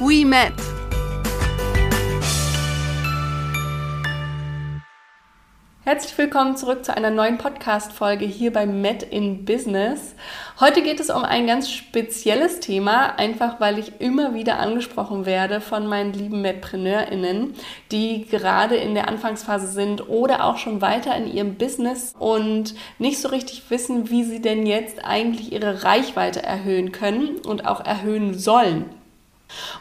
we met. Herzlich willkommen zurück zu einer neuen Podcast-Folge hier bei Met in Business. Heute geht es um ein ganz spezielles Thema, einfach weil ich immer wieder angesprochen werde von meinen lieben MedpreneurInnen, die gerade in der Anfangsphase sind oder auch schon weiter in ihrem Business und nicht so richtig wissen, wie sie denn jetzt eigentlich ihre Reichweite erhöhen können und auch erhöhen sollen.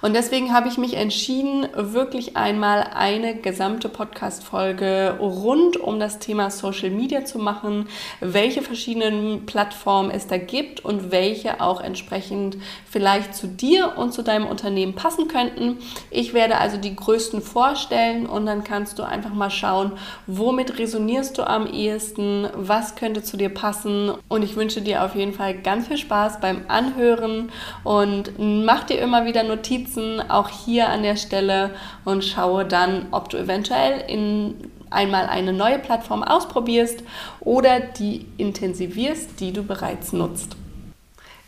Und deswegen habe ich mich entschieden, wirklich einmal eine gesamte Podcast-Folge rund um das Thema Social Media zu machen, welche verschiedenen Plattformen es da gibt und welche auch entsprechend vielleicht zu dir und zu deinem Unternehmen passen könnten. Ich werde also die größten vorstellen und dann kannst du einfach mal schauen, womit resonierst du am ehesten, was könnte zu dir passen. Und ich wünsche dir auf jeden Fall ganz viel Spaß beim Anhören und mach dir immer wieder Notizen Notizen auch hier an der Stelle und schaue dann, ob du eventuell in einmal eine neue Plattform ausprobierst oder die intensivierst, die du bereits nutzt.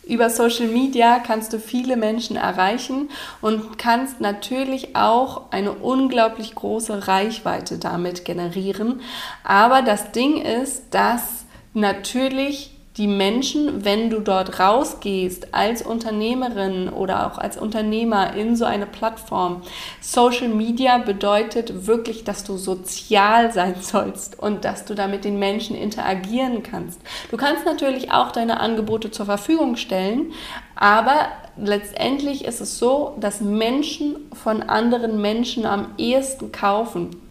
Über Social Media kannst du viele Menschen erreichen und kannst natürlich auch eine unglaublich große Reichweite damit generieren. Aber das Ding ist, dass natürlich die Menschen, wenn du dort rausgehst als Unternehmerin oder auch als Unternehmer in so eine Plattform. Social Media bedeutet wirklich, dass du sozial sein sollst und dass du da mit den Menschen interagieren kannst. Du kannst natürlich auch deine Angebote zur Verfügung stellen, aber letztendlich ist es so, dass Menschen von anderen Menschen am ehesten kaufen.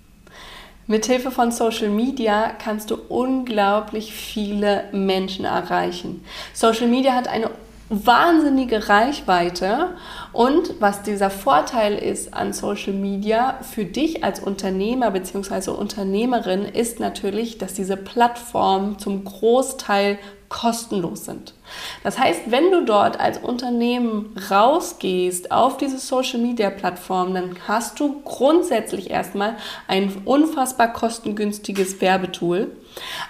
Mithilfe von Social Media kannst du unglaublich viele Menschen erreichen. Social Media hat eine wahnsinnige Reichweite und was dieser Vorteil ist an Social Media für dich als Unternehmer bzw. Unternehmerin ist natürlich, dass diese Plattformen zum Großteil kostenlos sind. Das heißt, wenn du dort als Unternehmen rausgehst auf diese Social Media Plattform, dann hast du grundsätzlich erstmal ein unfassbar kostengünstiges Werbetool.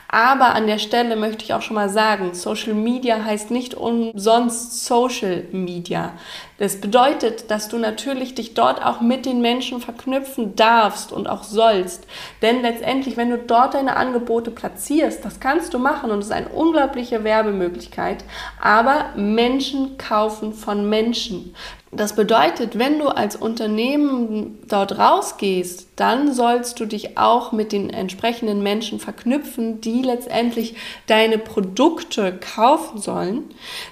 Aber an der Stelle möchte ich auch schon mal sagen, Social Media heißt nicht umsonst Social Media. Das bedeutet, dass du natürlich dich dort auch mit den Menschen verknüpfen darfst und auch sollst. Denn letztendlich, wenn du dort deine Angebote platzierst, das kannst du machen und es ist eine unglaubliche Werbemöglichkeit, aber Menschen kaufen von Menschen. Das bedeutet, wenn du als Unternehmen dort rausgehst, dann sollst du dich auch mit den entsprechenden Menschen verknüpfen, die letztendlich deine Produkte kaufen sollen.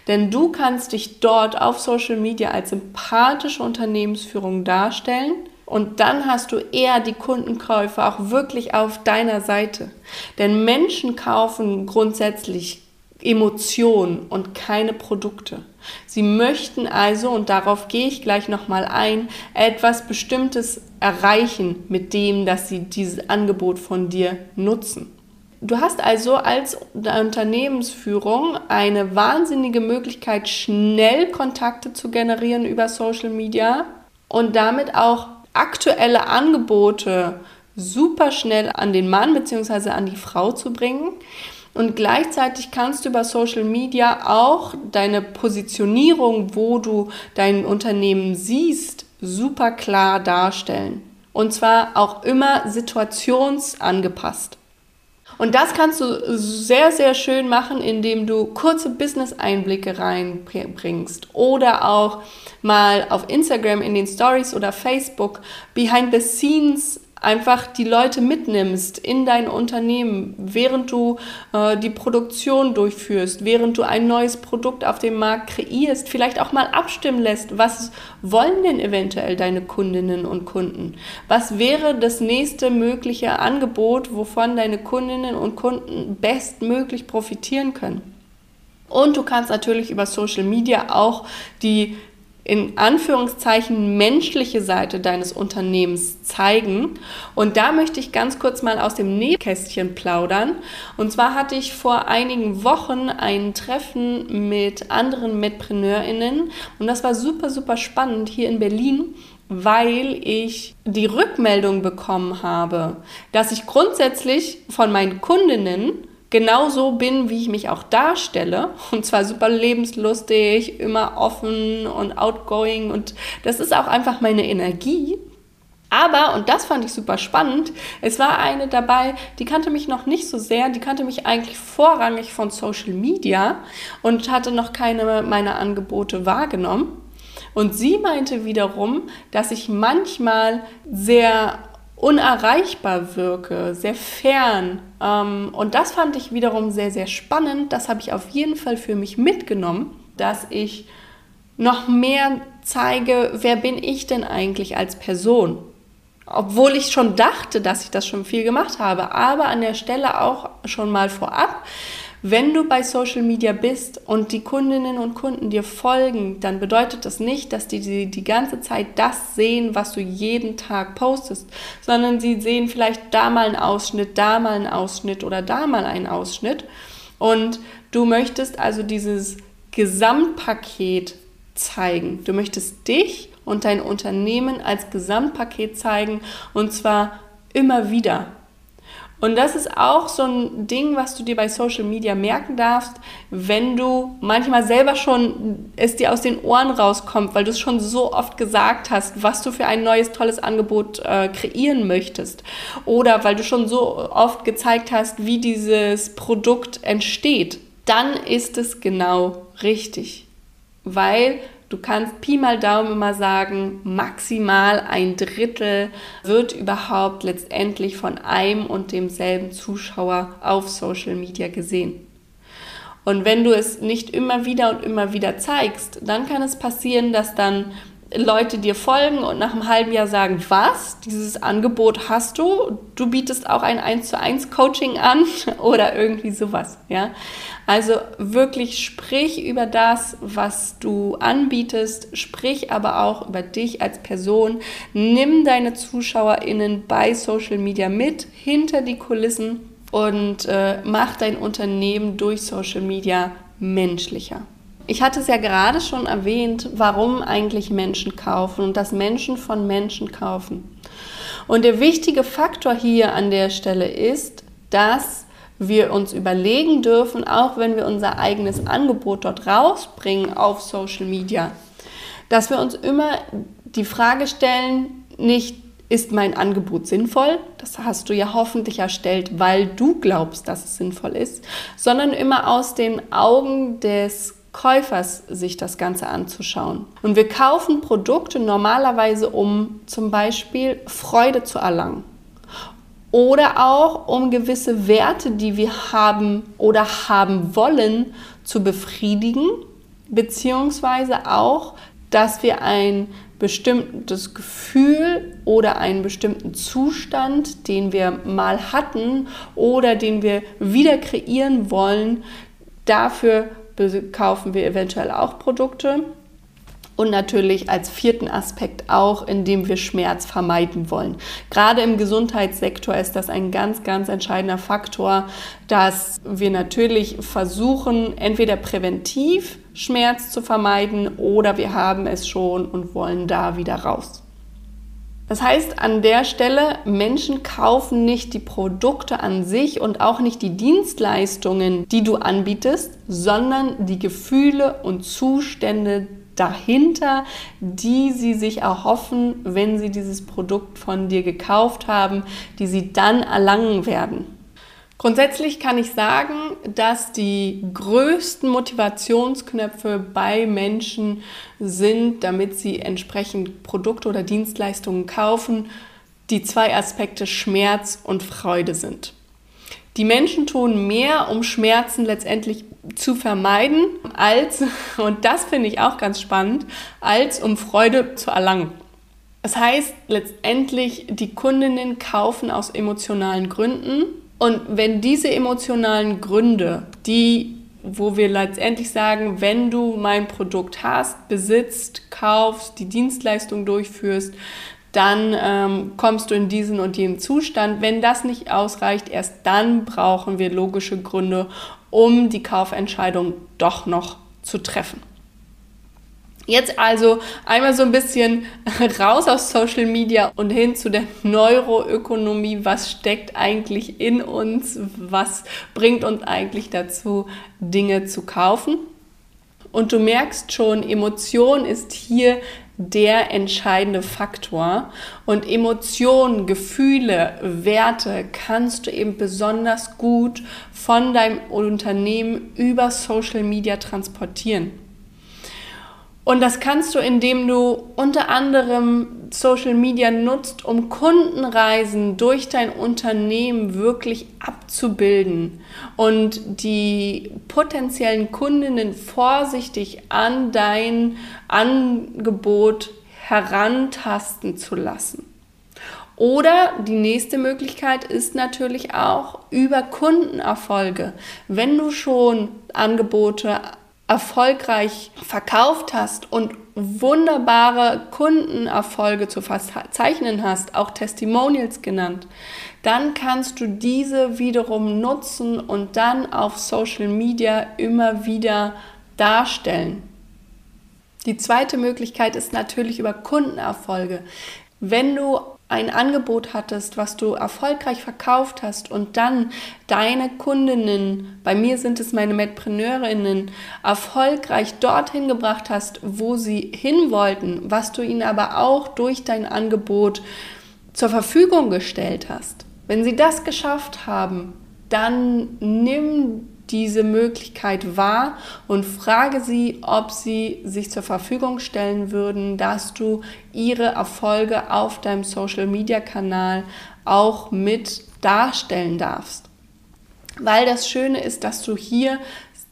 Denn du kannst dich dort auf Social Media als sympathische Unternehmensführung darstellen. Und dann hast du eher die Kundenkäufe auch wirklich auf deiner Seite. Denn Menschen kaufen grundsätzlich Emotionen und keine Produkte. Sie möchten also, und darauf gehe ich gleich nochmal ein, etwas Bestimmtes erreichen mit dem, dass sie dieses Angebot von dir nutzen. Du hast also als Unternehmensführung eine wahnsinnige Möglichkeit, schnell Kontakte zu generieren über Social Media und damit auch aktuelle Angebote super schnell an den Mann bzw. an die Frau zu bringen. Und gleichzeitig kannst du über Social Media auch deine Positionierung, wo du dein Unternehmen siehst, super klar darstellen. Und zwar auch immer situationsangepasst. Und das kannst du sehr, sehr schön machen, indem du kurze Business-Einblicke reinbringst oder auch mal auf Instagram in den Stories oder Facebook Behind the Scenes einfach die Leute mitnimmst in dein Unternehmen, während du äh, die Produktion durchführst, während du ein neues Produkt auf dem Markt kreierst, vielleicht auch mal abstimmen lässt, was wollen denn eventuell deine Kundinnen und Kunden? Was wäre das nächste mögliche Angebot, wovon deine Kundinnen und Kunden bestmöglich profitieren können? Und du kannst natürlich über Social Media auch die in Anführungszeichen menschliche Seite deines Unternehmens zeigen. Und da möchte ich ganz kurz mal aus dem Nähkästchen plaudern. Und zwar hatte ich vor einigen Wochen ein Treffen mit anderen Medpreneurinnen und das war super, super spannend hier in Berlin weil ich die Rückmeldung bekommen habe, dass ich grundsätzlich von meinen Kundinnen genauso bin, wie ich mich auch darstelle. Und zwar super lebenslustig, immer offen und outgoing. Und das ist auch einfach meine Energie. Aber, und das fand ich super spannend, es war eine dabei, die kannte mich noch nicht so sehr, die kannte mich eigentlich vorrangig von Social Media und hatte noch keine meiner Angebote wahrgenommen. Und sie meinte wiederum, dass ich manchmal sehr unerreichbar wirke, sehr fern. Ähm, und das fand ich wiederum sehr, sehr spannend. Das habe ich auf jeden Fall für mich mitgenommen, dass ich noch mehr zeige, wer bin ich denn eigentlich als Person. Obwohl ich schon dachte, dass ich das schon viel gemacht habe, aber an der Stelle auch schon mal vorab, wenn du bei Social Media bist und die Kundinnen und Kunden dir folgen, dann bedeutet das nicht, dass die, die die ganze Zeit das sehen, was du jeden Tag postest, sondern sie sehen vielleicht da mal einen Ausschnitt, da mal einen Ausschnitt oder da mal einen Ausschnitt. Und du möchtest also dieses Gesamtpaket zeigen. Du möchtest dich und dein Unternehmen als Gesamtpaket zeigen und zwar immer wieder. Und das ist auch so ein Ding, was du dir bei Social Media merken darfst, wenn du manchmal selber schon es dir aus den Ohren rauskommt, weil du es schon so oft gesagt hast, was du für ein neues, tolles Angebot äh, kreieren möchtest. Oder weil du schon so oft gezeigt hast, wie dieses Produkt entsteht. Dann ist es genau richtig. Weil Du kannst Pi mal Daumen immer sagen, maximal ein Drittel wird überhaupt letztendlich von einem und demselben Zuschauer auf Social Media gesehen. Und wenn du es nicht immer wieder und immer wieder zeigst, dann kann es passieren, dass dann Leute dir folgen und nach einem halben Jahr sagen, was, dieses Angebot hast du? Du bietest auch ein 1 zu 1 Coaching an oder irgendwie sowas, ja? Also wirklich sprich über das, was du anbietest, sprich aber auch über dich als Person. Nimm deine ZuschauerInnen bei Social Media mit, hinter die Kulissen und äh, mach dein Unternehmen durch Social Media menschlicher. Ich hatte es ja gerade schon erwähnt, warum eigentlich Menschen kaufen und dass Menschen von Menschen kaufen. Und der wichtige Faktor hier an der Stelle ist, dass wir uns überlegen dürfen, auch wenn wir unser eigenes Angebot dort rausbringen auf Social Media, dass wir uns immer die Frage stellen, nicht ist mein Angebot sinnvoll? Das hast du ja hoffentlich erstellt, weil du glaubst, dass es sinnvoll ist, sondern immer aus den Augen des Käufers sich das Ganze anzuschauen. Und wir kaufen Produkte normalerweise, um zum Beispiel Freude zu erlangen. Oder auch um gewisse Werte, die wir haben oder haben wollen, zu befriedigen. Beziehungsweise auch, dass wir ein bestimmtes Gefühl oder einen bestimmten Zustand, den wir mal hatten oder den wir wieder kreieren wollen, dafür kaufen wir eventuell auch Produkte. Und natürlich als vierten Aspekt auch, indem wir Schmerz vermeiden wollen. Gerade im Gesundheitssektor ist das ein ganz, ganz entscheidender Faktor, dass wir natürlich versuchen, entweder präventiv Schmerz zu vermeiden oder wir haben es schon und wollen da wieder raus. Das heißt, an der Stelle, Menschen kaufen nicht die Produkte an sich und auch nicht die Dienstleistungen, die du anbietest, sondern die Gefühle und Zustände dahinter, die sie sich erhoffen, wenn sie dieses Produkt von dir gekauft haben, die sie dann erlangen werden. Grundsätzlich kann ich sagen, dass die größten Motivationsknöpfe bei Menschen sind, damit sie entsprechend Produkte oder Dienstleistungen kaufen, die zwei Aspekte Schmerz und Freude sind. Die Menschen tun mehr, um Schmerzen letztendlich zu vermeiden, als, und das finde ich auch ganz spannend, als um Freude zu erlangen. Das heißt, letztendlich, die Kundinnen kaufen aus emotionalen Gründen und wenn diese emotionalen Gründe, die wo wir letztendlich sagen, wenn du mein Produkt hast, besitzt, kaufst, die Dienstleistung durchführst, dann ähm, kommst du in diesen und jenen Zustand. Wenn das nicht ausreicht, erst dann brauchen wir logische Gründe, um die Kaufentscheidung doch noch zu treffen. Jetzt also einmal so ein bisschen raus aus Social Media und hin zu der Neuroökonomie. Was steckt eigentlich in uns? Was bringt uns eigentlich dazu, Dinge zu kaufen? Und du merkst schon, Emotion ist hier der entscheidende Faktor. Und Emotionen, Gefühle, Werte kannst du eben besonders gut von deinem Unternehmen über Social Media transportieren. Und das kannst du, indem du unter anderem Social Media nutzt, um Kundenreisen durch dein Unternehmen wirklich abzubilden und die potenziellen Kundinnen vorsichtig an dein Angebot herantasten zu lassen. Oder die nächste Möglichkeit ist natürlich auch über Kundenerfolge. Wenn du schon Angebote erfolgreich verkauft hast und wunderbare Kundenerfolge zu verzeichnen hast, auch Testimonials genannt, dann kannst du diese wiederum nutzen und dann auf Social Media immer wieder darstellen. Die zweite Möglichkeit ist natürlich über Kundenerfolge. Wenn du ein Angebot hattest, was du erfolgreich verkauft hast und dann deine Kundinnen, bei mir sind es meine Medpreneurinnen, erfolgreich dorthin gebracht hast, wo sie hin wollten, was du ihnen aber auch durch dein Angebot zur Verfügung gestellt hast. Wenn sie das geschafft haben, dann nimm diese Möglichkeit wahr und frage sie, ob sie sich zur Verfügung stellen würden, dass du ihre Erfolge auf deinem Social-Media-Kanal auch mit darstellen darfst. Weil das Schöne ist, dass du hier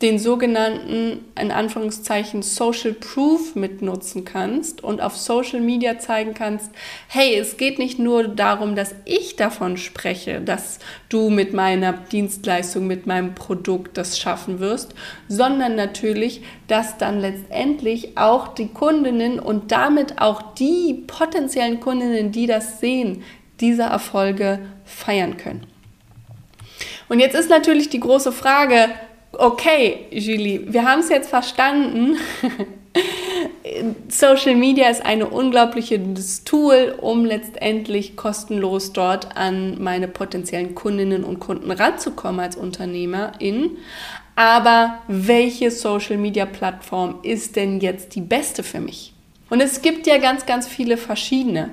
den sogenannten, in Anführungszeichen, Social Proof mitnutzen kannst und auf Social Media zeigen kannst, hey, es geht nicht nur darum, dass ich davon spreche, dass du mit meiner Dienstleistung, mit meinem Produkt das schaffen wirst, sondern natürlich, dass dann letztendlich auch die Kundinnen und damit auch die potenziellen Kundinnen, die das sehen, diese Erfolge feiern können. Und jetzt ist natürlich die große Frage, okay, Julie, wir haben es jetzt verstanden. Social Media ist ein unglaubliches Tool, um letztendlich kostenlos dort an meine potenziellen Kundinnen und Kunden ranzukommen als Unternehmerin. Aber welche Social Media Plattform ist denn jetzt die beste für mich? Und es gibt ja ganz, ganz viele verschiedene.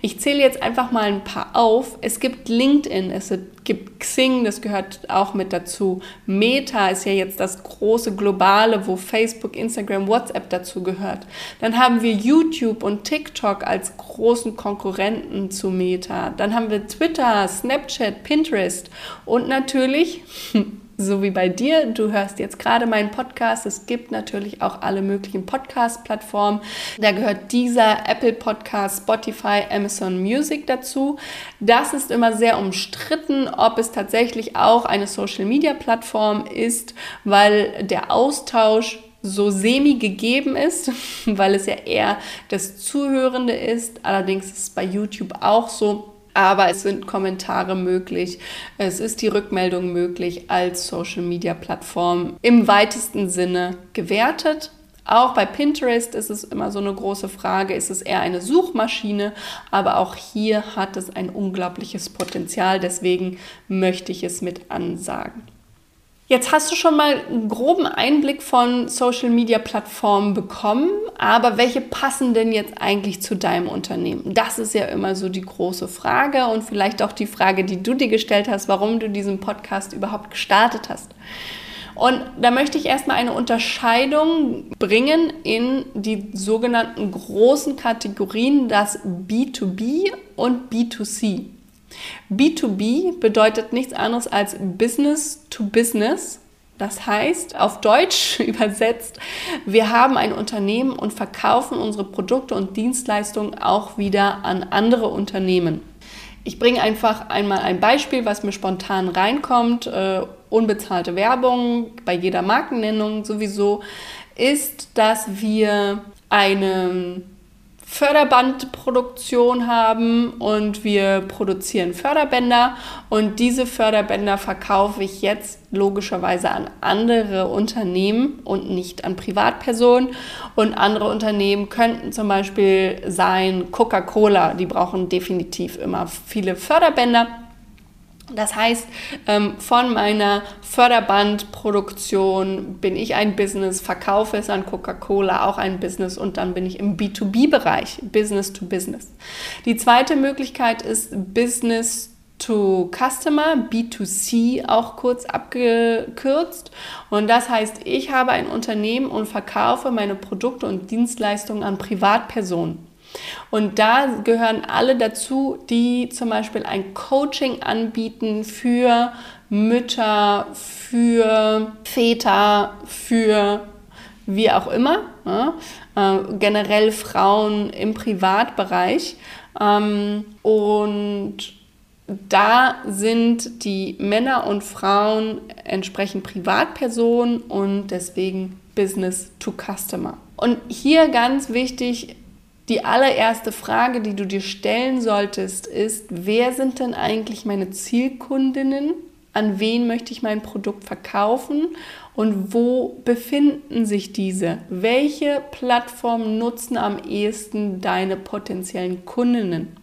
Ich zähle jetzt einfach mal ein paar auf. Es gibt LinkedIn, es gibt Xing, das gehört auch mit dazu. Meta ist ja jetzt das große globale, wo Facebook, Instagram, WhatsApp dazu gehört. Dann haben wir YouTube und TikTok als großen Konkurrenten zu Meta. Dann haben wir Twitter, Snapchat, Pinterest und natürlich so wie bei dir. Du hörst jetzt gerade meinen Podcast. Es gibt natürlich auch alle möglichen Podcast-Plattformen. Da gehört dieser Apple Podcast, Spotify, Amazon Music dazu. Das ist immer sehr umstritten, ob es tatsächlich auch eine Social-Media-Plattform ist, weil der Austausch so semi gegeben ist, weil es ja eher das Zuhörende ist. Allerdings ist es bei YouTube auch so, aber es sind Kommentare möglich, es ist die Rückmeldung möglich als Social-Media-Plattform im weitesten Sinne gewertet. Auch bei Pinterest ist es immer so eine große Frage, ist es eher eine Suchmaschine, aber auch hier hat es ein unglaubliches Potenzial, deswegen möchte ich es mit ansagen. Jetzt hast du schon mal einen groben Einblick von Social Media Plattformen bekommen, aber welche passen denn jetzt eigentlich zu deinem Unternehmen? Das ist ja immer so die große Frage und vielleicht auch die Frage, die du dir gestellt hast, warum du diesen Podcast überhaupt gestartet hast. Und da möchte ich erstmal eine Unterscheidung bringen in die sogenannten großen Kategorien, das B2B und B2C. B2B bedeutet nichts anderes als Business to Business. Das heißt, auf Deutsch übersetzt, wir haben ein Unternehmen und verkaufen unsere Produkte und Dienstleistungen auch wieder an andere Unternehmen. Ich bringe einfach einmal ein Beispiel, was mir spontan reinkommt, äh, unbezahlte Werbung bei jeder Markennennung sowieso, ist, dass wir eine Förderbandproduktion haben und wir produzieren Förderbänder. Und diese Förderbänder verkaufe ich jetzt logischerweise an andere Unternehmen und nicht an Privatpersonen. Und andere Unternehmen könnten zum Beispiel sein Coca-Cola, die brauchen definitiv immer viele Förderbänder das heißt, ähm, von meiner Förderbandproduktion bin ich ein Business, verkaufe es an Coca-Cola, auch ein Business und dann bin ich im B2B-Bereich, Business to Business. Die zweite Möglichkeit ist Business to Customer, B2C auch kurz abgekürzt. Und das heißt, ich habe ein Unternehmen und verkaufe meine Produkte und Dienstleistungen an Privatpersonen. Und da gehören alle dazu, die zum Beispiel ein Coaching anbieten für Mütter, für Väter, für wie auch immer, ja, äh, generell Frauen im Privatbereich. Ähm, und da sind die Männer und Frauen entsprechend Privatpersonen und deswegen Business to Customer. Und hier ganz wichtig, die allererste Frage, die du dir stellen solltest, ist, wer sind denn eigentlich meine Zielkundinnen? An wen möchte ich mein Produkt verkaufen? Und wo befinden sich diese? Welche Plattformen nutzen am ehesten deine potenziellen Kundinnen?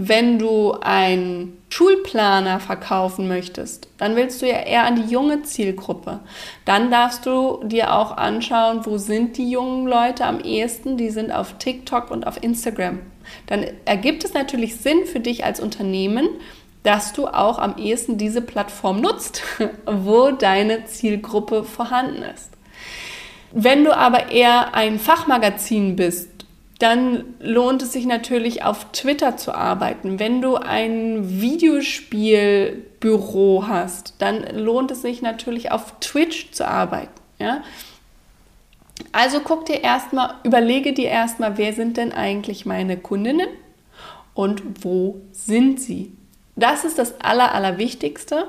Wenn du einen Schulplaner verkaufen möchtest, dann willst du ja eher an die junge Zielgruppe. Dann darfst du dir auch anschauen, wo sind die jungen Leute am ehesten. Die sind auf TikTok und auf Instagram. Dann ergibt es natürlich Sinn für dich als Unternehmen, dass du auch am ehesten diese Plattform nutzt, wo deine Zielgruppe vorhanden ist. Wenn du aber eher ein Fachmagazin bist, dann lohnt es sich natürlich auf Twitter zu arbeiten. Wenn du ein Videospielbüro hast, dann lohnt es sich natürlich auf Twitch zu arbeiten. Ja? Also guck dir erstmal, überlege dir erstmal, wer sind denn eigentlich meine Kundinnen und wo sind sie? Das ist das Aller, Allerwichtigste.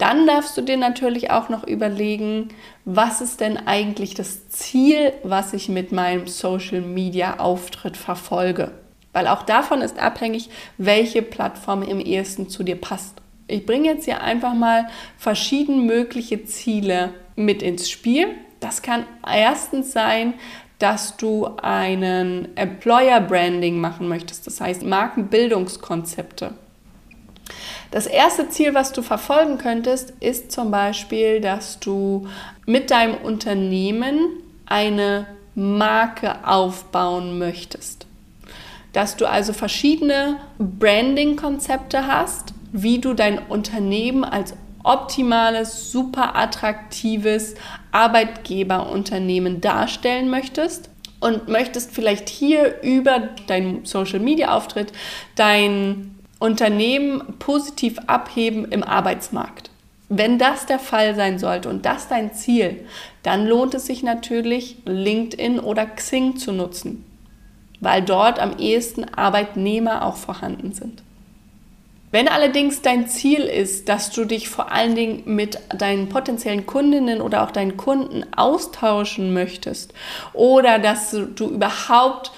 Dann darfst du dir natürlich auch noch überlegen, was ist denn eigentlich das Ziel, was ich mit meinem Social Media Auftritt verfolge. Weil auch davon ist abhängig, welche Plattform im ehesten zu dir passt. Ich bringe jetzt hier einfach mal verschiedene mögliche Ziele mit ins Spiel. Das kann erstens sein, dass du einen Employer Branding machen möchtest, das heißt Markenbildungskonzepte. Das erste Ziel, was du verfolgen könntest, ist zum Beispiel, dass du mit deinem Unternehmen eine Marke aufbauen möchtest. Dass du also verschiedene Branding-Konzepte hast, wie du dein Unternehmen als optimales, super attraktives Arbeitgeberunternehmen darstellen möchtest und möchtest vielleicht hier über deinen Social-Media-Auftritt dein Unternehmen positiv abheben im Arbeitsmarkt. Wenn das der Fall sein sollte und das dein Ziel, dann lohnt es sich natürlich, LinkedIn oder Xing zu nutzen, weil dort am ehesten Arbeitnehmer auch vorhanden sind. Wenn allerdings dein Ziel ist, dass du dich vor allen Dingen mit deinen potenziellen Kundinnen oder auch deinen Kunden austauschen möchtest oder dass du überhaupt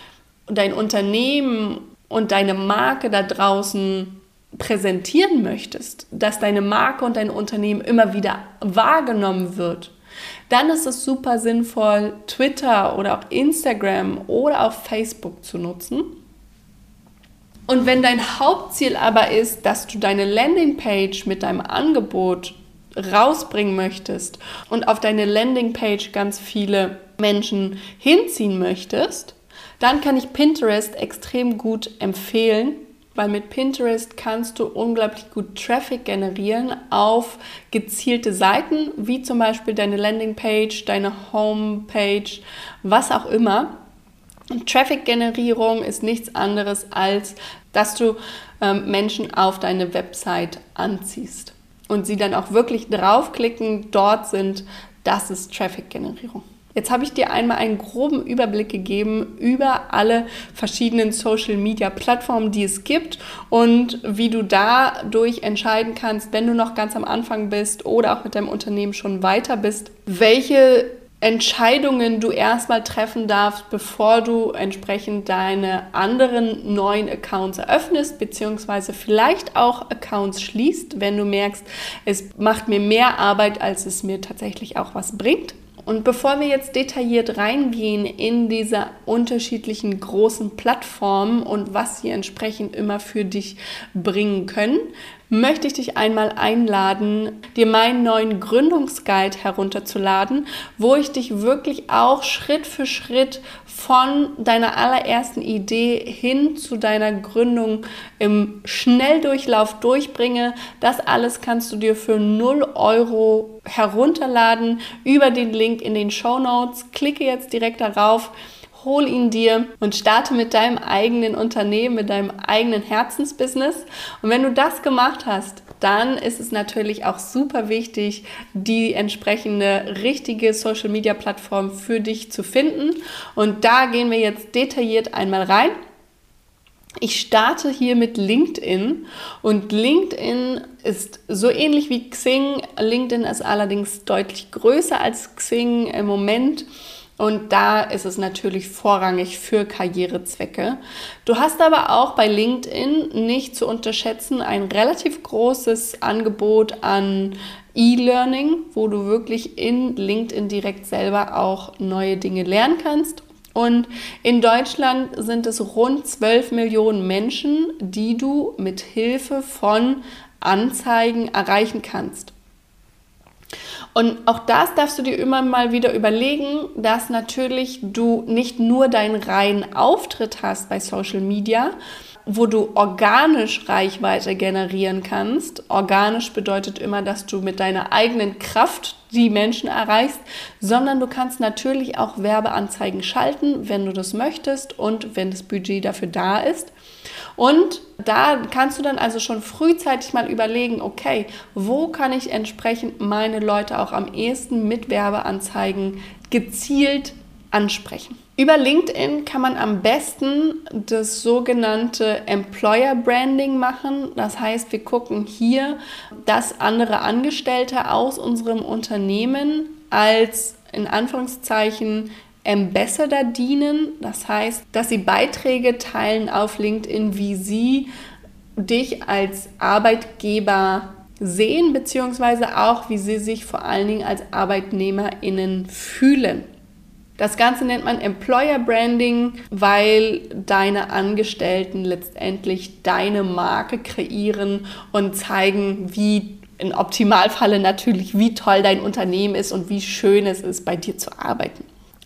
dein Unternehmen und deine Marke da draußen präsentieren möchtest, dass deine Marke und dein Unternehmen immer wieder wahrgenommen wird, dann ist es super sinnvoll, Twitter oder auch Instagram oder auch Facebook zu nutzen. Und wenn dein Hauptziel aber ist, dass du deine Landingpage mit deinem Angebot rausbringen möchtest und auf deine Landingpage ganz viele Menschen hinziehen möchtest, dann kann ich Pinterest extrem gut empfehlen, weil mit Pinterest kannst du unglaublich gut Traffic generieren auf gezielte Seiten, wie zum Beispiel deine Landingpage, deine Homepage, was auch immer. Traffic-Generierung ist nichts anderes als, dass du ähm, Menschen auf deine Website anziehst und sie dann auch wirklich draufklicken, dort sind. Das ist Traffic-Generierung. Jetzt habe ich dir einmal einen groben Überblick gegeben über alle verschiedenen Social-Media-Plattformen, die es gibt und wie du dadurch entscheiden kannst, wenn du noch ganz am Anfang bist oder auch mit deinem Unternehmen schon weiter bist, welche Entscheidungen du erstmal treffen darfst, bevor du entsprechend deine anderen neuen Accounts eröffnest, beziehungsweise vielleicht auch Accounts schließt, wenn du merkst, es macht mir mehr Arbeit, als es mir tatsächlich auch was bringt. Und bevor wir jetzt detailliert reingehen in diese unterschiedlichen großen Plattformen und was sie entsprechend immer für dich bringen können, möchte ich dich einmal einladen, dir meinen neuen Gründungsguide herunterzuladen, wo ich dich wirklich auch Schritt für Schritt von deiner allerersten Idee hin zu deiner Gründung im Schnelldurchlauf durchbringe. Das alles kannst du dir für 0 Euro herunterladen über den Link in den Show Notes. Klicke jetzt direkt darauf hol ihn dir und starte mit deinem eigenen Unternehmen, mit deinem eigenen Herzensbusiness. Und wenn du das gemacht hast, dann ist es natürlich auch super wichtig, die entsprechende richtige Social Media Plattform für dich zu finden. Und da gehen wir jetzt detailliert einmal rein. Ich starte hier mit LinkedIn und LinkedIn ist so ähnlich wie Xing. LinkedIn ist allerdings deutlich größer als Xing im Moment. Und da ist es natürlich vorrangig für Karrierezwecke. Du hast aber auch bei LinkedIn nicht zu unterschätzen ein relativ großes Angebot an E-Learning, wo du wirklich in LinkedIn direkt selber auch neue Dinge lernen kannst. Und in Deutschland sind es rund 12 Millionen Menschen, die du mit Hilfe von Anzeigen erreichen kannst. Und auch das darfst du dir immer mal wieder überlegen, dass natürlich du nicht nur deinen reinen Auftritt hast bei Social Media, wo du organisch Reichweite generieren kannst. Organisch bedeutet immer, dass du mit deiner eigenen Kraft die Menschen erreichst, sondern du kannst natürlich auch Werbeanzeigen schalten, wenn du das möchtest und wenn das Budget dafür da ist. Und da kannst du dann also schon frühzeitig mal überlegen, okay, wo kann ich entsprechend meine Leute auch am ehesten mit Werbeanzeigen gezielt ansprechen. Über LinkedIn kann man am besten das sogenannte Employer Branding machen. Das heißt, wir gucken hier, dass andere Angestellte aus unserem Unternehmen als in Anführungszeichen Ambassador dienen. Das heißt, dass sie Beiträge teilen auf LinkedIn, wie sie dich als Arbeitgeber sehen, beziehungsweise auch, wie sie sich vor allen Dingen als ArbeitnehmerInnen fühlen. Das Ganze nennt man Employer Branding, weil deine Angestellten letztendlich deine Marke kreieren und zeigen, wie im Optimalfalle natürlich, wie toll dein Unternehmen ist und wie schön es ist, bei dir zu arbeiten.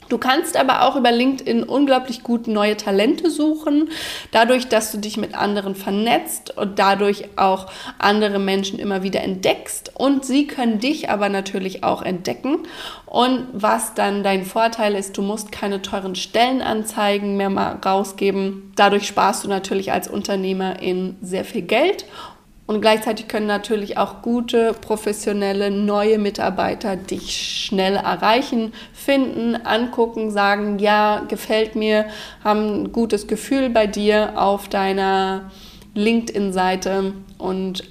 Du kannst aber auch über LinkedIn unglaublich gut neue Talente suchen, dadurch, dass du dich mit anderen vernetzt und dadurch auch andere Menschen immer wieder entdeckst und sie können dich aber natürlich auch entdecken. Und was dann dein Vorteil ist, du musst keine teuren Stellenanzeigen mehr mal rausgeben. Dadurch sparst du natürlich als Unternehmer in sehr viel Geld und gleichzeitig können natürlich auch gute, professionelle, neue Mitarbeiter dich schnell erreichen, finden, angucken, sagen, ja, gefällt mir, haben ein gutes Gefühl bei dir auf deiner LinkedIn-Seite und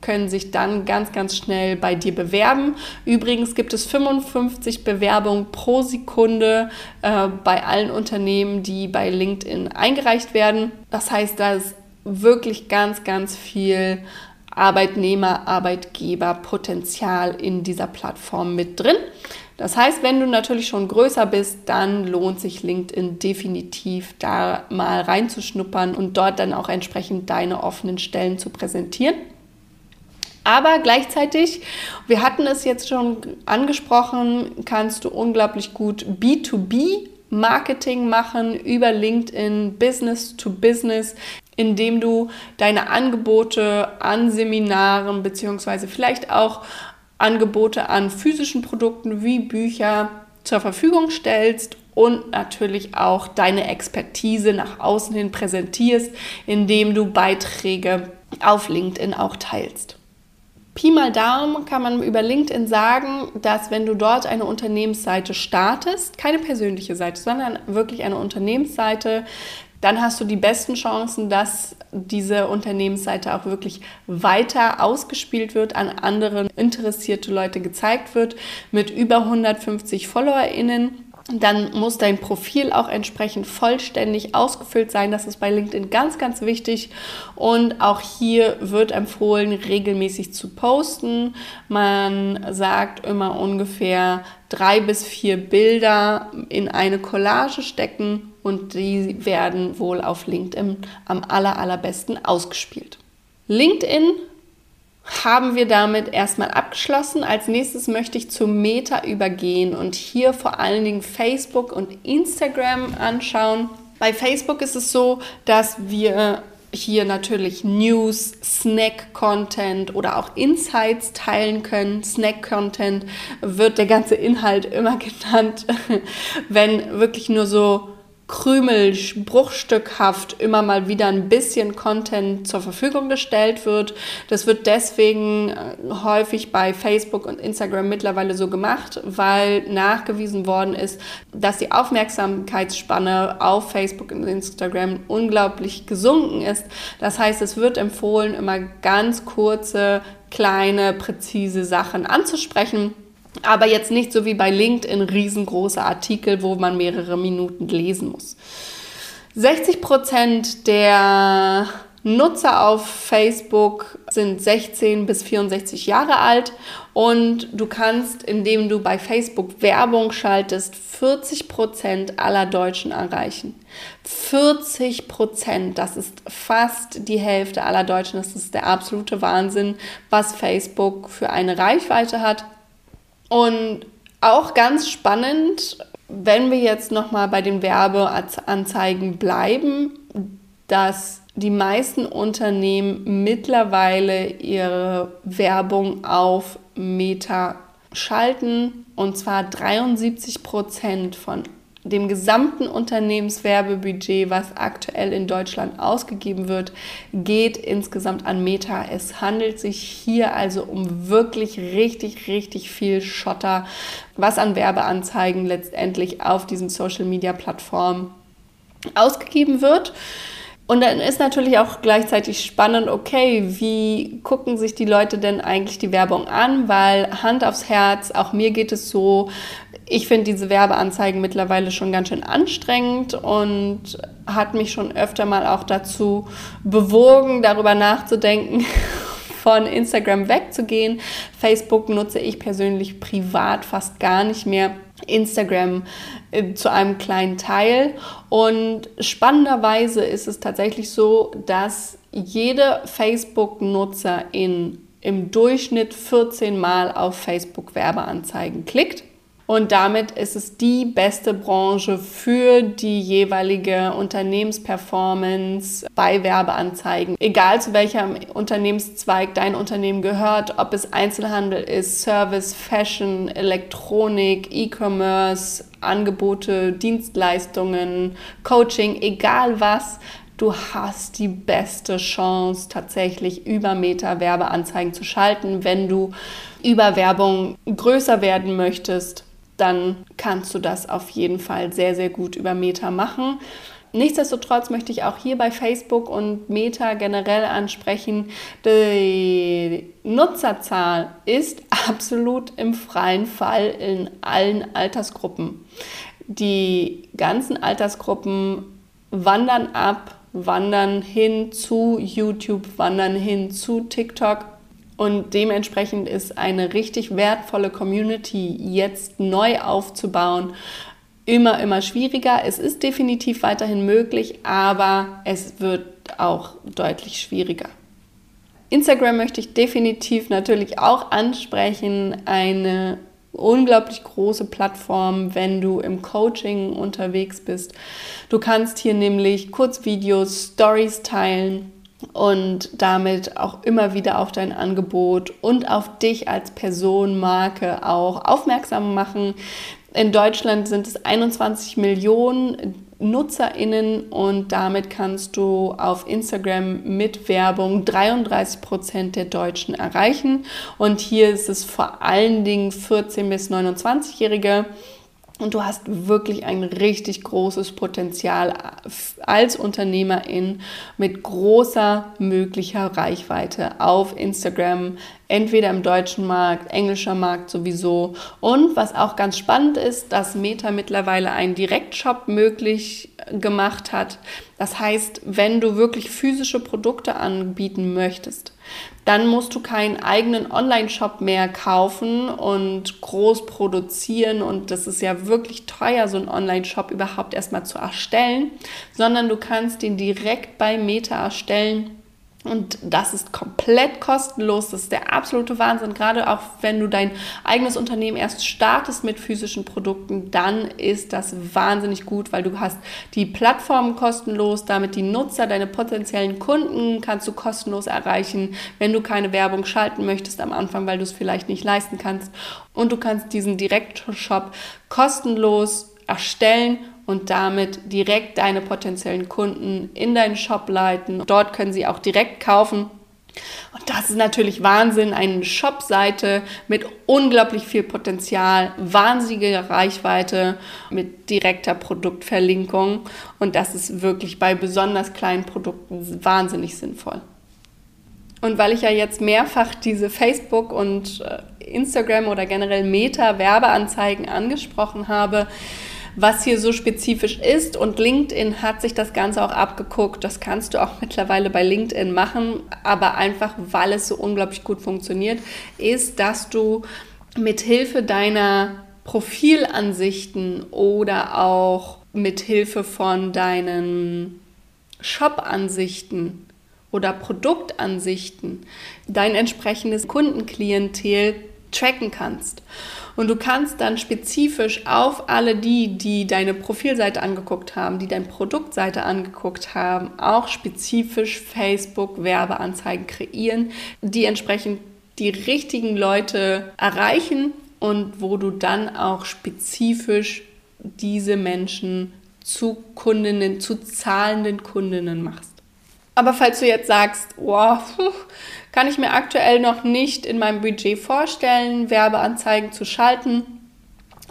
können sich dann ganz, ganz schnell bei dir bewerben. Übrigens gibt es 55 Bewerbungen pro Sekunde äh, bei allen Unternehmen, die bei LinkedIn eingereicht werden. Das heißt, da ist wirklich ganz, ganz viel Arbeitnehmer, Arbeitgeber Potenzial in dieser Plattform mit drin. Das heißt, wenn du natürlich schon größer bist, dann lohnt sich LinkedIn definitiv da mal reinzuschnuppern und dort dann auch entsprechend deine offenen Stellen zu präsentieren. Aber gleichzeitig, wir hatten es jetzt schon angesprochen, kannst du unglaublich gut B2B Marketing machen über LinkedIn, Business to Business, indem du deine Angebote an Seminaren beziehungsweise vielleicht auch Angebote an physischen Produkten wie Bücher zur Verfügung stellst und natürlich auch deine Expertise nach außen hin präsentierst, indem du Beiträge auf LinkedIn auch teilst. Pi mal Daumen kann man über LinkedIn sagen, dass wenn du dort eine Unternehmensseite startest, keine persönliche Seite, sondern wirklich eine Unternehmensseite, dann hast du die besten Chancen, dass diese Unternehmensseite auch wirklich weiter ausgespielt wird, an andere interessierte Leute gezeigt wird, mit über 150 FollowerInnen dann muss dein Profil auch entsprechend vollständig ausgefüllt sein. Das ist bei LinkedIn ganz, ganz wichtig. Und auch hier wird empfohlen, regelmäßig zu posten. Man sagt immer ungefähr drei bis vier Bilder in eine Collage stecken und die werden wohl auf LinkedIn am aller, allerbesten ausgespielt. LinkedIn haben wir damit erstmal abgeschlossen. Als nächstes möchte ich zu Meta übergehen und hier vor allen Dingen Facebook und Instagram anschauen. Bei Facebook ist es so, dass wir hier natürlich News, Snack-Content oder auch Insights teilen können. Snack-Content wird der ganze Inhalt immer genannt, wenn wirklich nur so Krümel, bruchstückhaft immer mal wieder ein bisschen Content zur Verfügung gestellt wird. Das wird deswegen äh, häufig bei Facebook und Instagram mittlerweile so gemacht, weil nachgewiesen worden ist, dass die Aufmerksamkeitsspanne auf Facebook und Instagram unglaublich gesunken ist. Das heißt, es wird empfohlen, immer ganz kurze, kleine, präzise Sachen anzusprechen aber jetzt nicht so wie bei LinkedIn riesengroße Artikel, wo man mehrere Minuten lesen muss. 60 Prozent der Nutzer auf Facebook sind 16 bis 64 Jahre alt und du kannst, indem du bei Facebook Werbung schaltest, 40 Prozent aller Deutschen erreichen. 40 Prozent, das ist fast die Hälfte aller Deutschen. Das ist der absolute Wahnsinn, was Facebook für eine Reichweite hat. Und auch ganz spannend, wenn wir jetzt nochmal bei den Werbeanzeigen bleiben, dass die meisten Unternehmen mittlerweile ihre Werbung auf Meta schalten. Und zwar 73 Prozent von dem gesamten Unternehmenswerbebudget, was aktuell in Deutschland ausgegeben wird, geht insgesamt an Meta. Es handelt sich hier also um wirklich richtig, richtig viel Schotter, was an Werbeanzeigen letztendlich auf diesen Social-Media-Plattformen ausgegeben wird. Und dann ist natürlich auch gleichzeitig spannend, okay, wie gucken sich die Leute denn eigentlich die Werbung an? Weil Hand aufs Herz, auch mir geht es so, ich finde diese Werbeanzeigen mittlerweile schon ganz schön anstrengend und hat mich schon öfter mal auch dazu bewogen, darüber nachzudenken, von Instagram wegzugehen. Facebook nutze ich persönlich privat fast gar nicht mehr. Instagram äh, zu einem kleinen Teil. Und spannenderweise ist es tatsächlich so, dass jede Facebook-Nutzer im Durchschnitt 14 Mal auf Facebook-Werbeanzeigen klickt. Und damit ist es die beste Branche für die jeweilige Unternehmensperformance bei Werbeanzeigen. Egal zu welchem Unternehmenszweig dein Unternehmen gehört, ob es Einzelhandel ist, Service, Fashion, Elektronik, E-Commerce, Angebote, Dienstleistungen, Coaching, egal was, du hast die beste Chance, tatsächlich über Meta Werbeanzeigen zu schalten, wenn du über Werbung größer werden möchtest dann kannst du das auf jeden Fall sehr, sehr gut über Meta machen. Nichtsdestotrotz möchte ich auch hier bei Facebook und Meta generell ansprechen, die Nutzerzahl ist absolut im freien Fall in allen Altersgruppen. Die ganzen Altersgruppen wandern ab, wandern hin zu YouTube, wandern hin zu TikTok und dementsprechend ist eine richtig wertvolle Community jetzt neu aufzubauen immer, immer schwieriger. Es ist definitiv weiterhin möglich, aber es wird auch deutlich schwieriger. Instagram möchte ich definitiv natürlich auch ansprechen. Eine unglaublich große Plattform, wenn du im Coaching unterwegs bist. Du kannst hier nämlich Kurzvideos, Stories teilen und damit auch immer wieder auf dein Angebot und auf dich als Person, Marke auch aufmerksam machen. In Deutschland sind es 21 Millionen NutzerInnen und damit kannst du auf Instagram mit Werbung 33 Prozent der Deutschen erreichen. Und hier ist es vor allen Dingen 14- bis 29-Jährige. Und du hast wirklich ein richtig großes Potenzial als Unternehmerin mit großer möglicher Reichweite auf Instagram, entweder im deutschen Markt, englischer Markt sowieso. Und was auch ganz spannend ist, dass Meta mittlerweile einen Direktshop möglich gemacht hat. Das heißt, wenn du wirklich physische Produkte anbieten möchtest, dann musst du keinen eigenen Online-Shop mehr kaufen und groß produzieren. Und das ist ja wirklich teuer, so einen Online-Shop überhaupt erstmal zu erstellen, sondern du kannst den direkt bei Meta erstellen und das ist komplett kostenlos. Das ist der absolute Wahnsinn. Gerade auch wenn du dein eigenes Unternehmen erst startest mit physischen Produkten, dann ist das wahnsinnig gut, weil du hast die Plattform kostenlos, damit die Nutzer, deine potenziellen Kunden kannst du kostenlos erreichen, wenn du keine Werbung schalten möchtest am Anfang, weil du es vielleicht nicht leisten kannst. Und du kannst diesen Direktshop kostenlos erstellen und damit direkt deine potenziellen Kunden in deinen Shop leiten. Dort können sie auch direkt kaufen. Und das ist natürlich Wahnsinn, eine Shop-Seite mit unglaublich viel Potenzial, wahnsinnige Reichweite mit direkter Produktverlinkung. Und das ist wirklich bei besonders kleinen Produkten wahnsinnig sinnvoll. Und weil ich ja jetzt mehrfach diese Facebook und äh, Instagram oder generell Meta-Werbeanzeigen angesprochen habe, was hier so spezifisch ist. Und LinkedIn hat sich das Ganze auch abgeguckt. Das kannst du auch mittlerweile bei LinkedIn machen, aber einfach, weil es so unglaublich gut funktioniert, ist, dass du mit Hilfe deiner Profilansichten oder auch mit Hilfe von deinen Shop-Ansichten oder Produktansichten dein entsprechendes Kundenklientel tracken kannst. Und du kannst dann spezifisch auf alle die, die deine Profilseite angeguckt haben, die deine Produktseite angeguckt haben, auch spezifisch Facebook-Werbeanzeigen kreieren, die entsprechend die richtigen Leute erreichen und wo du dann auch spezifisch diese Menschen zu Kundinnen, zu zahlenden Kundinnen machst. Aber falls du jetzt sagst, wow, kann ich mir aktuell noch nicht in meinem Budget vorstellen, Werbeanzeigen zu schalten.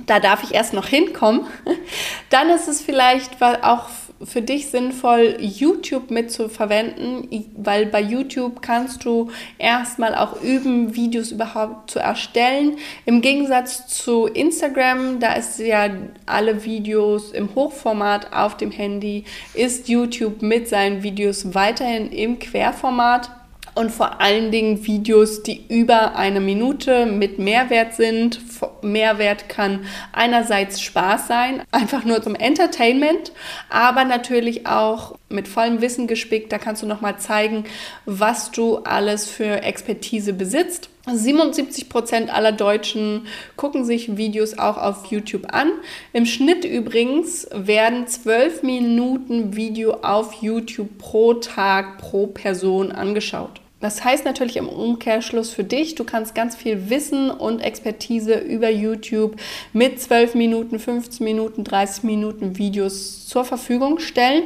Da darf ich erst noch hinkommen. Dann ist es vielleicht auch für dich sinnvoll, YouTube mit zu verwenden, weil bei YouTube kannst du erstmal auch üben, Videos überhaupt zu erstellen. Im Gegensatz zu Instagram, da ist ja alle Videos im Hochformat auf dem Handy, ist YouTube mit seinen Videos weiterhin im Querformat und vor allen Dingen Videos, die über eine Minute mit Mehrwert sind. Mehrwert kann einerseits Spaß sein, einfach nur zum Entertainment, aber natürlich auch mit vollem Wissen gespickt. Da kannst du nochmal zeigen, was du alles für Expertise besitzt. 77 Prozent aller Deutschen gucken sich Videos auch auf YouTube an. Im Schnitt übrigens werden 12 Minuten Video auf YouTube pro Tag pro Person angeschaut. Das heißt natürlich im Umkehrschluss für dich, du kannst ganz viel Wissen und Expertise über YouTube mit 12 Minuten, 15 Minuten, 30 Minuten Videos zur Verfügung stellen.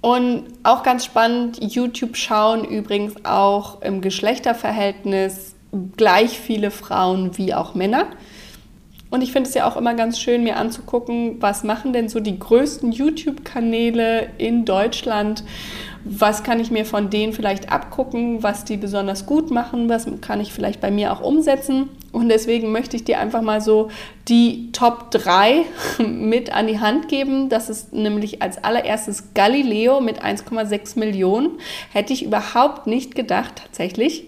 Und auch ganz spannend, YouTube schauen übrigens auch im Geschlechterverhältnis gleich viele Frauen wie auch Männer. Und ich finde es ja auch immer ganz schön, mir anzugucken, was machen denn so die größten YouTube-Kanäle in Deutschland was kann ich mir von denen vielleicht abgucken, was die besonders gut machen, was kann ich vielleicht bei mir auch umsetzen. Und deswegen möchte ich dir einfach mal so die Top 3 mit an die Hand geben. Das ist nämlich als allererstes Galileo mit 1,6 Millionen. Hätte ich überhaupt nicht gedacht, tatsächlich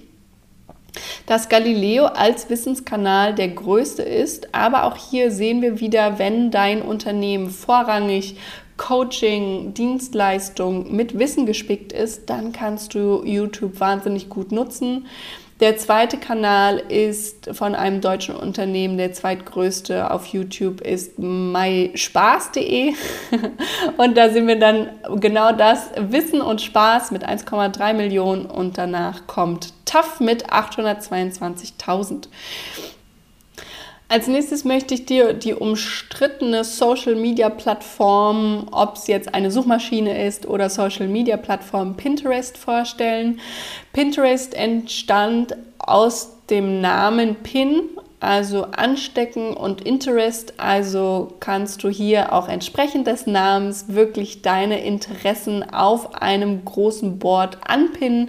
dass Galileo als Wissenskanal der größte ist. Aber auch hier sehen wir wieder, wenn dein Unternehmen vorrangig Coaching, Dienstleistung mit Wissen gespickt ist, dann kannst du YouTube wahnsinnig gut nutzen. Der zweite Kanal ist von einem deutschen Unternehmen, der zweitgrößte auf YouTube ist myspaß.de. und da sind wir dann genau das, Wissen und Spaß mit 1,3 Millionen und danach kommt TAF mit 822.000. Als nächstes möchte ich dir die umstrittene Social-Media-Plattform, ob es jetzt eine Suchmaschine ist oder Social-Media-Plattform Pinterest vorstellen. Pinterest entstand aus dem Namen Pin, also anstecken und Interest, also kannst du hier auch entsprechend des Namens wirklich deine Interessen auf einem großen Board anpinnen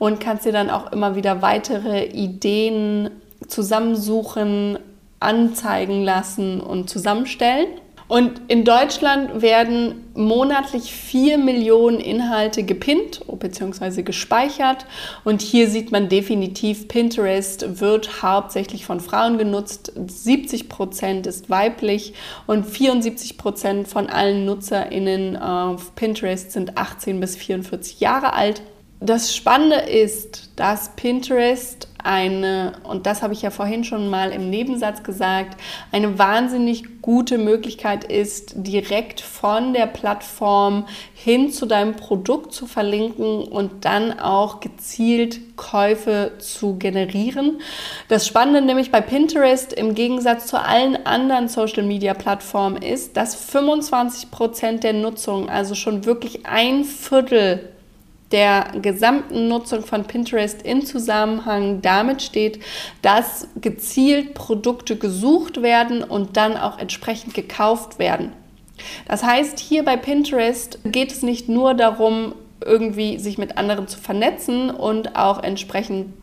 und kannst dir dann auch immer wieder weitere Ideen zusammensuchen, anzeigen lassen und zusammenstellen. Und in Deutschland werden monatlich 4 Millionen Inhalte gepinnt bzw. gespeichert. Und hier sieht man definitiv, Pinterest wird hauptsächlich von Frauen genutzt. 70 Prozent ist weiblich und 74 Prozent von allen NutzerInnen auf Pinterest sind 18 bis 44 Jahre alt. Das Spannende ist, dass Pinterest eine, und das habe ich ja vorhin schon mal im Nebensatz gesagt, eine wahnsinnig gute Möglichkeit ist, direkt von der Plattform hin zu deinem Produkt zu verlinken und dann auch gezielt Käufe zu generieren. Das Spannende nämlich bei Pinterest im Gegensatz zu allen anderen Social-Media-Plattformen ist, dass 25 Prozent der Nutzung, also schon wirklich ein Viertel der gesamten Nutzung von Pinterest in Zusammenhang damit steht, dass gezielt Produkte gesucht werden und dann auch entsprechend gekauft werden. Das heißt, hier bei Pinterest geht es nicht nur darum, irgendwie sich mit anderen zu vernetzen und auch entsprechend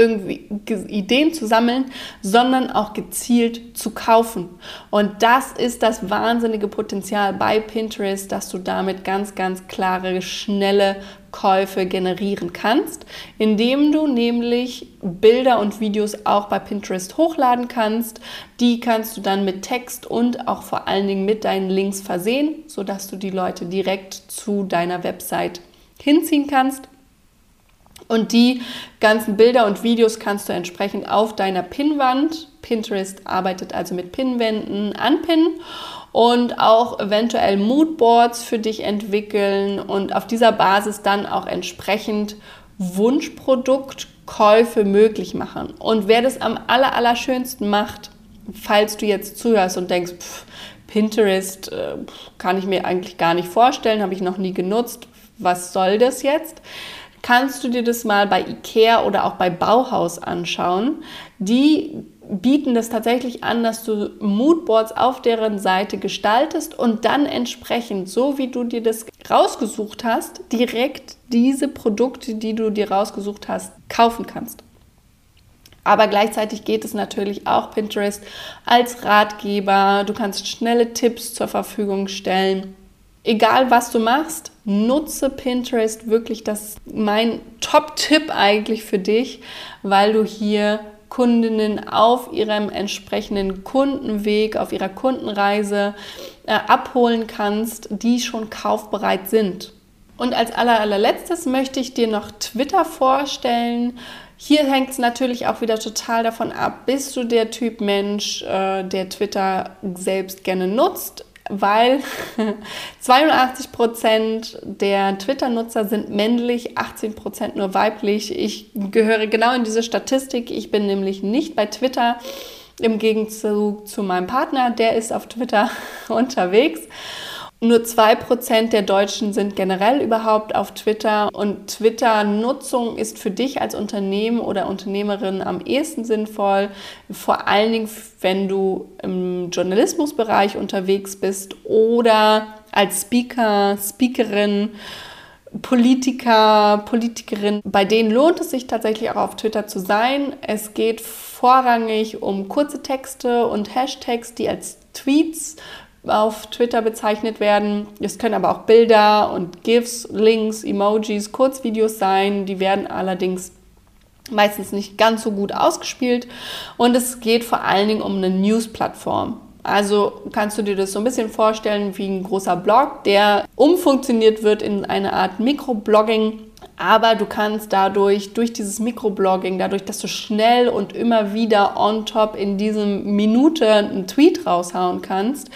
irgendwie Ideen zu sammeln, sondern auch gezielt zu kaufen. Und das ist das wahnsinnige Potenzial bei Pinterest, dass du damit ganz, ganz klare, schnelle Käufe generieren kannst, indem du nämlich Bilder und Videos auch bei Pinterest hochladen kannst. Die kannst du dann mit Text und auch vor allen Dingen mit deinen Links versehen, sodass du die Leute direkt zu deiner Website hinziehen kannst. Und die ganzen Bilder und Videos kannst du entsprechend auf deiner Pinnwand, Pinterest arbeitet also mit Pinnwänden, anpinnen und auch eventuell Moodboards für dich entwickeln und auf dieser Basis dann auch entsprechend Wunschproduktkäufe möglich machen. Und wer das am aller, allerschönsten macht, falls du jetzt zuhörst und denkst, pff, Pinterest äh, kann ich mir eigentlich gar nicht vorstellen, habe ich noch nie genutzt, was soll das jetzt? Kannst du dir das mal bei IKEA oder auch bei Bauhaus anschauen. Die bieten das tatsächlich an, dass du Moodboards auf deren Seite gestaltest und dann entsprechend, so wie du dir das rausgesucht hast, direkt diese Produkte, die du dir rausgesucht hast, kaufen kannst. Aber gleichzeitig geht es natürlich auch Pinterest als Ratgeber. Du kannst schnelle Tipps zur Verfügung stellen. Egal was du machst, nutze Pinterest wirklich. Das ist mein Top-Tipp eigentlich für dich, weil du hier Kundinnen auf ihrem entsprechenden Kundenweg, auf ihrer Kundenreise äh, abholen kannst, die schon kaufbereit sind. Und als aller, allerletztes möchte ich dir noch Twitter vorstellen. Hier hängt es natürlich auch wieder total davon ab, bist du der Typ Mensch, äh, der Twitter selbst gerne nutzt? Weil 82 Prozent der Twitter-Nutzer sind männlich, 18 Prozent nur weiblich. Ich gehöre genau in diese Statistik. Ich bin nämlich nicht bei Twitter. Im Gegenzug zu meinem Partner, der ist auf Twitter unterwegs. Nur 2% der Deutschen sind generell überhaupt auf Twitter und Twitter-Nutzung ist für dich als Unternehmen oder Unternehmerin am ehesten sinnvoll, vor allen Dingen, wenn du im Journalismusbereich unterwegs bist oder als Speaker, Speakerin, Politiker, Politikerin. Bei denen lohnt es sich tatsächlich auch auf Twitter zu sein. Es geht vorrangig um kurze Texte und Hashtags, die als Tweets auf Twitter bezeichnet werden. Es können aber auch Bilder und GIFs, Links, Emojis, Kurzvideos sein. Die werden allerdings meistens nicht ganz so gut ausgespielt. Und es geht vor allen Dingen um eine News-Plattform. Also kannst du dir das so ein bisschen vorstellen wie ein großer Blog, der umfunktioniert wird in eine Art Mikroblogging Aber du kannst dadurch, durch dieses Mikroblogging, dadurch, dass du schnell und immer wieder on top in diesem Minute einen Tweet raushauen kannst,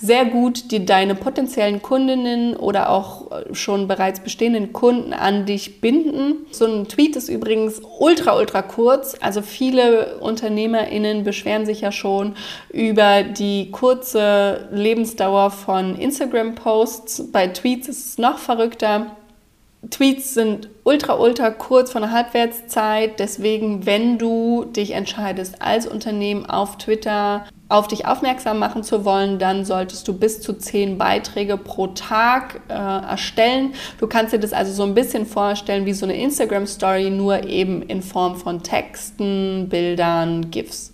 sehr gut dir deine potenziellen Kundinnen oder auch schon bereits bestehenden Kunden an dich binden. So ein Tweet ist übrigens ultra, ultra kurz. Also viele UnternehmerInnen beschweren sich ja schon über die kurze Lebensdauer von Instagram-Posts. Bei Tweets ist es noch verrückter. Tweets sind ultra, ultra kurz von der Halbwertszeit. Deswegen, wenn du dich entscheidest, als Unternehmen auf Twitter auf dich aufmerksam machen zu wollen, dann solltest du bis zu zehn Beiträge pro Tag äh, erstellen. Du kannst dir das also so ein bisschen vorstellen wie so eine Instagram-Story, nur eben in Form von Texten, Bildern, GIFs.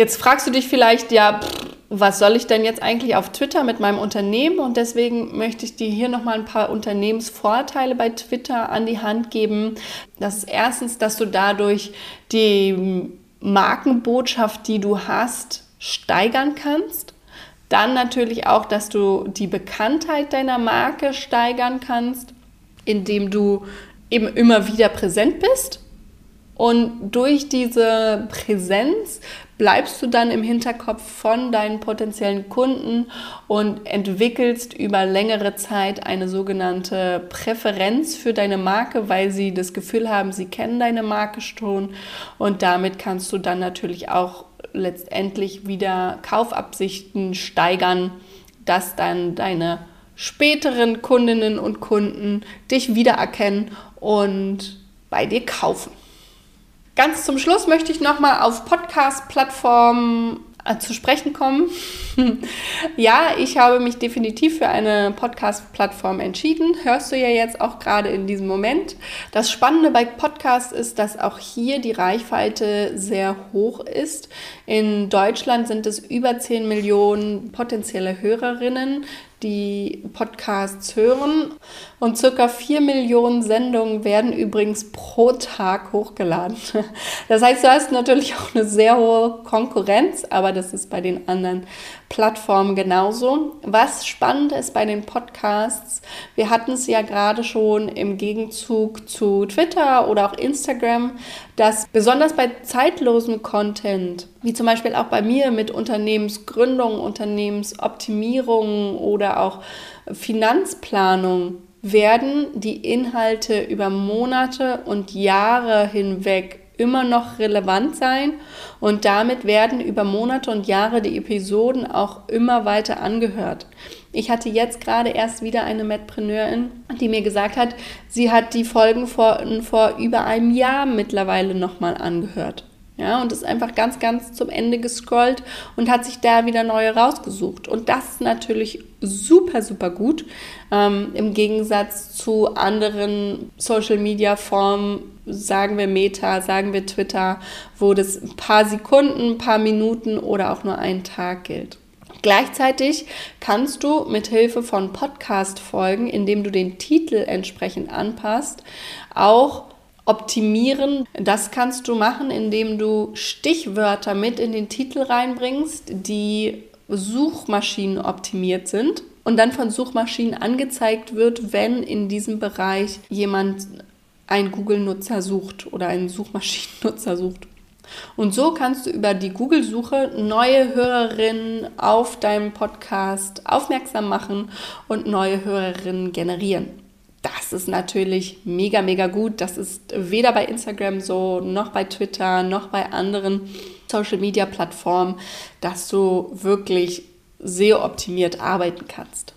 Jetzt fragst du dich vielleicht, ja, pff, was soll ich denn jetzt eigentlich auf Twitter mit meinem Unternehmen? Und deswegen möchte ich dir hier nochmal ein paar Unternehmensvorteile bei Twitter an die Hand geben. Das ist erstens, dass du dadurch die Markenbotschaft, die du hast, steigern kannst. Dann natürlich auch, dass du die Bekanntheit deiner Marke steigern kannst, indem du eben immer wieder präsent bist. Und durch diese Präsenz bleibst du dann im Hinterkopf von deinen potenziellen Kunden und entwickelst über längere Zeit eine sogenannte Präferenz für deine Marke, weil sie das Gefühl haben, sie kennen deine Marke schon und damit kannst du dann natürlich auch letztendlich wieder Kaufabsichten steigern, dass dann deine späteren Kundinnen und Kunden dich wiedererkennen und bei dir kaufen. Ganz zum Schluss möchte ich nochmal auf Podcast-Plattformen äh, zu sprechen kommen. ja, ich habe mich definitiv für eine Podcast-Plattform entschieden. Hörst du ja jetzt auch gerade in diesem Moment. Das Spannende bei Podcasts ist, dass auch hier die Reichweite sehr hoch ist. In Deutschland sind es über 10 Millionen potenzielle Hörerinnen, die Podcasts hören. Und circa 4 Millionen Sendungen werden übrigens pro Tag hochgeladen. Das heißt, du hast natürlich auch eine sehr hohe Konkurrenz, aber das ist bei den anderen Plattformen genauso. Was spannend ist bei den Podcasts, wir hatten es ja gerade schon im Gegenzug zu Twitter oder auch Instagram, dass besonders bei zeitlosem Content, wie zum Beispiel auch bei mir mit Unternehmensgründung, Unternehmensoptimierung oder auch Finanzplanung, werden die Inhalte über Monate und Jahre hinweg immer noch relevant sein und damit werden über Monate und Jahre die Episoden auch immer weiter angehört. Ich hatte jetzt gerade erst wieder eine Medpreneurin, die mir gesagt hat, sie hat die Folgen vor, vor über einem Jahr mittlerweile nochmal angehört. Ja, und ist einfach ganz, ganz zum Ende gescrollt und hat sich da wieder neue rausgesucht. Und das ist natürlich super, super gut. Ähm, Im Gegensatz zu anderen Social-Media-Formen, sagen wir Meta, sagen wir Twitter, wo das ein paar Sekunden, ein paar Minuten oder auch nur einen Tag gilt. Gleichzeitig kannst du mit Hilfe von Podcast-Folgen, indem du den Titel entsprechend anpasst, auch optimieren. Das kannst du machen, indem du Stichwörter mit in den Titel reinbringst, die Suchmaschinen optimiert sind und dann von Suchmaschinen angezeigt wird, wenn in diesem Bereich jemand einen Google-Nutzer sucht oder einen Suchmaschinennutzer sucht. Und so kannst du über die Google-Suche neue Hörerinnen auf deinem Podcast aufmerksam machen und neue Hörerinnen generieren. Das ist natürlich mega, mega gut. Das ist weder bei Instagram so, noch bei Twitter, noch bei anderen Social-Media-Plattformen, dass du wirklich SEO-optimiert arbeiten kannst.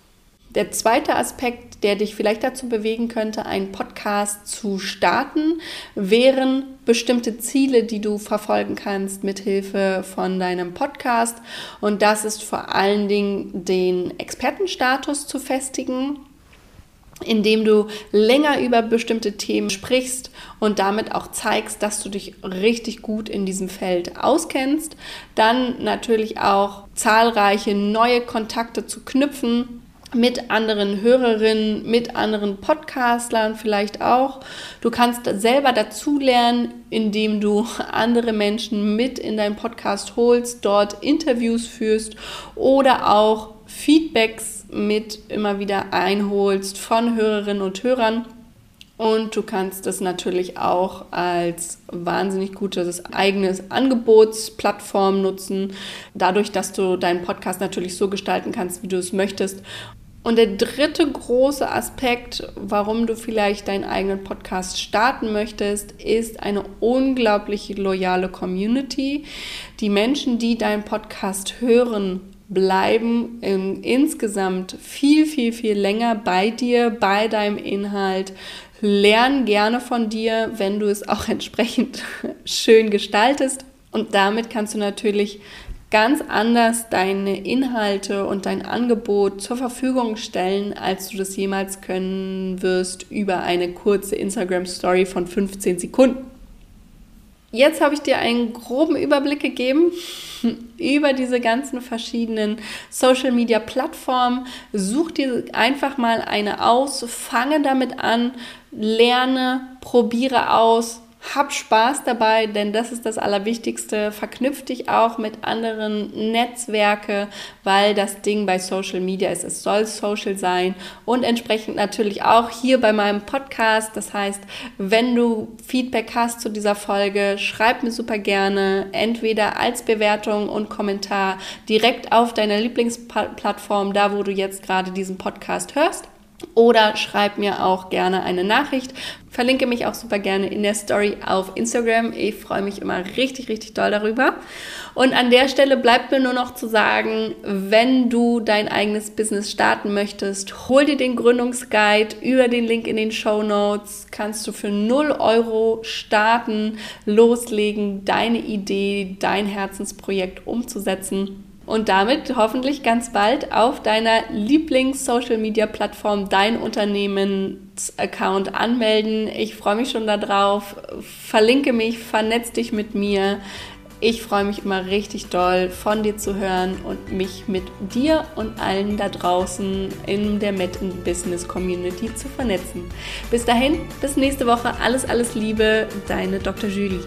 Der zweite Aspekt, der dich vielleicht dazu bewegen könnte, einen Podcast zu starten, wären bestimmte Ziele, die du verfolgen kannst mit Hilfe von deinem Podcast. Und das ist vor allen Dingen den Expertenstatus zu festigen indem du länger über bestimmte Themen sprichst und damit auch zeigst, dass du dich richtig gut in diesem Feld auskennst. Dann natürlich auch zahlreiche neue Kontakte zu knüpfen mit anderen Hörerinnen, mit anderen Podcastlern vielleicht auch. Du kannst selber dazulernen, indem du andere Menschen mit in deinen Podcast holst, dort Interviews führst oder auch Feedbacks mit immer wieder einholst von Hörerinnen und Hörern. Und du kannst es natürlich auch als wahnsinnig gutes eigenes Angebotsplattform nutzen, dadurch, dass du deinen Podcast natürlich so gestalten kannst, wie du es möchtest. Und der dritte große Aspekt, warum du vielleicht deinen eigenen Podcast starten möchtest, ist eine unglaublich loyale Community. Die Menschen, die deinen Podcast hören, bleiben insgesamt viel, viel, viel länger bei dir, bei deinem Inhalt, lernen gerne von dir, wenn du es auch entsprechend schön gestaltest. Und damit kannst du natürlich ganz anders deine Inhalte und dein Angebot zur Verfügung stellen, als du das jemals können wirst über eine kurze Instagram-Story von 15 Sekunden. Jetzt habe ich dir einen groben Überblick gegeben über diese ganzen verschiedenen Social Media Plattformen. Such dir einfach mal eine aus, fange damit an, lerne, probiere aus, hab Spaß dabei, denn das ist das Allerwichtigste. Verknüpf dich auch mit anderen Netzwerke, weil das Ding bei Social Media ist, es soll social sein und entsprechend natürlich auch hier bei meinem Podcast. Das heißt, wenn du Feedback hast zu dieser Folge, schreib mir super gerne entweder als Bewertung und Kommentar direkt auf deiner Lieblingsplattform, da wo du jetzt gerade diesen Podcast hörst oder schreib mir auch gerne eine Nachricht. Verlinke mich auch super gerne in der Story auf Instagram. Ich freue mich immer richtig, richtig doll darüber. Und an der Stelle bleibt mir nur noch zu sagen, wenn du dein eigenes Business starten möchtest, hol dir den Gründungsguide über den Link in den Show Notes. Kannst du für 0 Euro starten, loslegen, deine Idee, dein Herzensprojekt umzusetzen und damit hoffentlich ganz bald auf deiner Lieblings-Social-Media-Plattform dein Unternehmensaccount anmelden. Ich freue mich schon darauf. Verlinke mich, vernetz dich mit mir. Ich freue mich immer richtig doll, von dir zu hören und mich mit dir und allen da draußen in der Met in Business Community zu vernetzen. Bis dahin, bis nächste Woche. Alles, alles Liebe, deine Dr. Julie.